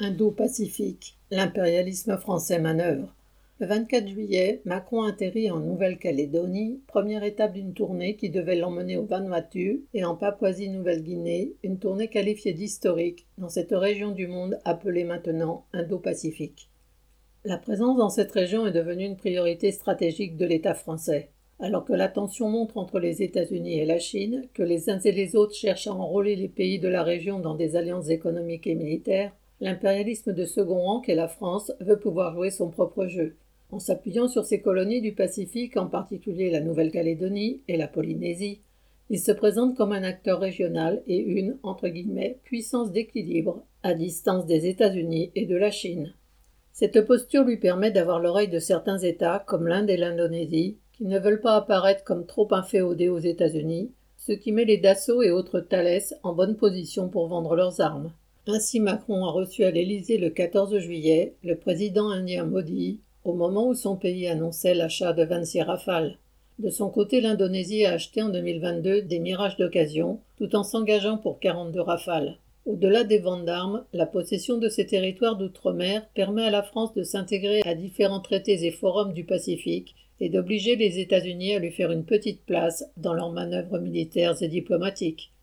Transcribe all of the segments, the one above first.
Indo-Pacifique, l'impérialisme français manœuvre. Le 24 juillet, Macron atterrit en Nouvelle-Calédonie, première étape d'une tournée qui devait l'emmener au Vanuatu et en Papouasie-Nouvelle-Guinée, une tournée qualifiée d'historique dans cette région du monde appelée maintenant Indo-Pacifique. La présence dans cette région est devenue une priorité stratégique de l'État français. Alors que la tension montre entre les États-Unis et la Chine, que les uns et les autres cherchent à enrôler les pays de la région dans des alliances économiques et militaires, l'impérialisme de second rang qu'est la France veut pouvoir jouer son propre jeu. En s'appuyant sur ses colonies du Pacifique, en particulier la Nouvelle-Calédonie et la Polynésie, il se présente comme un acteur régional et une, entre guillemets, puissance d'équilibre, à distance des États-Unis et de la Chine. Cette posture lui permet d'avoir l'oreille de certains États, comme l'Inde et l'Indonésie, qui ne veulent pas apparaître comme trop inféodés aux États-Unis, ce qui met les Dassault et autres Thales en bonne position pour vendre leurs armes. Ainsi Macron a reçu à l'Élysée le 14 juillet le président indien Modi, au moment où son pays annonçait l'achat de 26 rafales. De son côté, l'Indonésie a acheté en 2022 des mirages d'occasion, tout en s'engageant pour 42 rafales. Au-delà des ventes d'armes, la possession de ces territoires d'outre-mer permet à la France de s'intégrer à différents traités et forums du Pacifique et d'obliger les États-Unis à lui faire une petite place dans leurs manœuvres militaires et diplomatiques.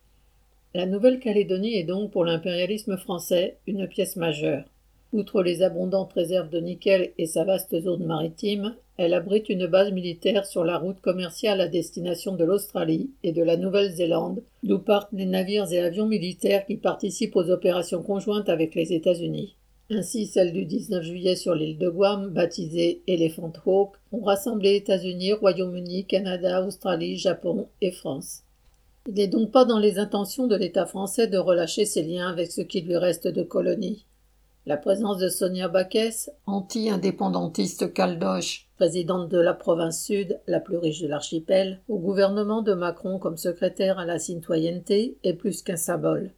La Nouvelle-Calédonie est donc pour l'impérialisme français une pièce majeure. Outre les abondantes réserves de nickel et sa vaste zone maritime, elle abrite une base militaire sur la route commerciale à destination de l'Australie et de la Nouvelle-Zélande, d'où partent les navires et avions militaires qui participent aux opérations conjointes avec les États-Unis. Ainsi, celle du 19 juillet sur l'île de Guam, baptisée Elephant Hawk, ont rassemblé États-Unis, Royaume-Uni, Canada, Australie, Japon et France. Il n'est donc pas dans les intentions de l'État français de relâcher ses liens avec ce qui lui reste de colonies. La présence de Sonia Baquès, anti-indépendantiste caldoche, présidente de la province sud, la plus riche de l'archipel, au gouvernement de Macron comme secrétaire à la citoyenneté, est plus qu'un symbole.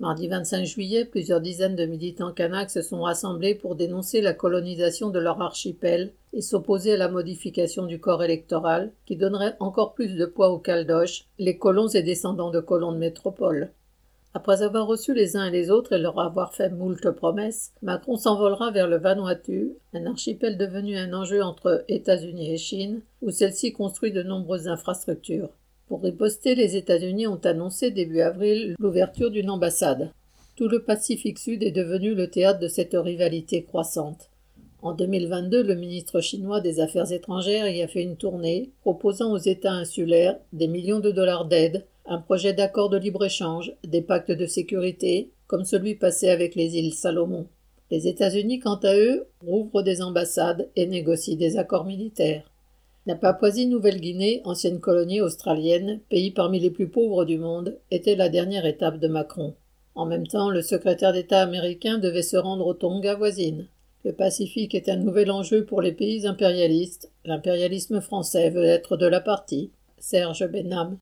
Mardi 25 juillet, plusieurs dizaines de militants kanaks se sont rassemblés pour dénoncer la colonisation de leur archipel et s'opposer à la modification du corps électoral qui donnerait encore plus de poids aux Caldoches, les colons et descendants de colons de métropole. Après avoir reçu les uns et les autres et leur avoir fait moult promesses, Macron s'envolera vers le Vanuatu, un archipel devenu un enjeu entre États-Unis et Chine, où celle-ci construit de nombreuses infrastructures. Pour riposter, les États-Unis ont annoncé début avril l'ouverture d'une ambassade. Tout le Pacifique Sud est devenu le théâtre de cette rivalité croissante. En 2022, le ministre chinois des Affaires étrangères y a fait une tournée, proposant aux États insulaires des millions de dollars d'aide, un projet d'accord de libre-échange, des pactes de sécurité, comme celui passé avec les îles Salomon. Les États-Unis, quant à eux, rouvrent des ambassades et négocient des accords militaires. La Papouasie-Nouvelle-Guinée, ancienne colonie australienne, pays parmi les plus pauvres du monde, était la dernière étape de Macron. En même temps, le secrétaire d'État américain devait se rendre aux Tonga voisines. Le Pacifique est un nouvel enjeu pour les pays impérialistes. L'impérialisme français veut être de la partie. Serge Benham.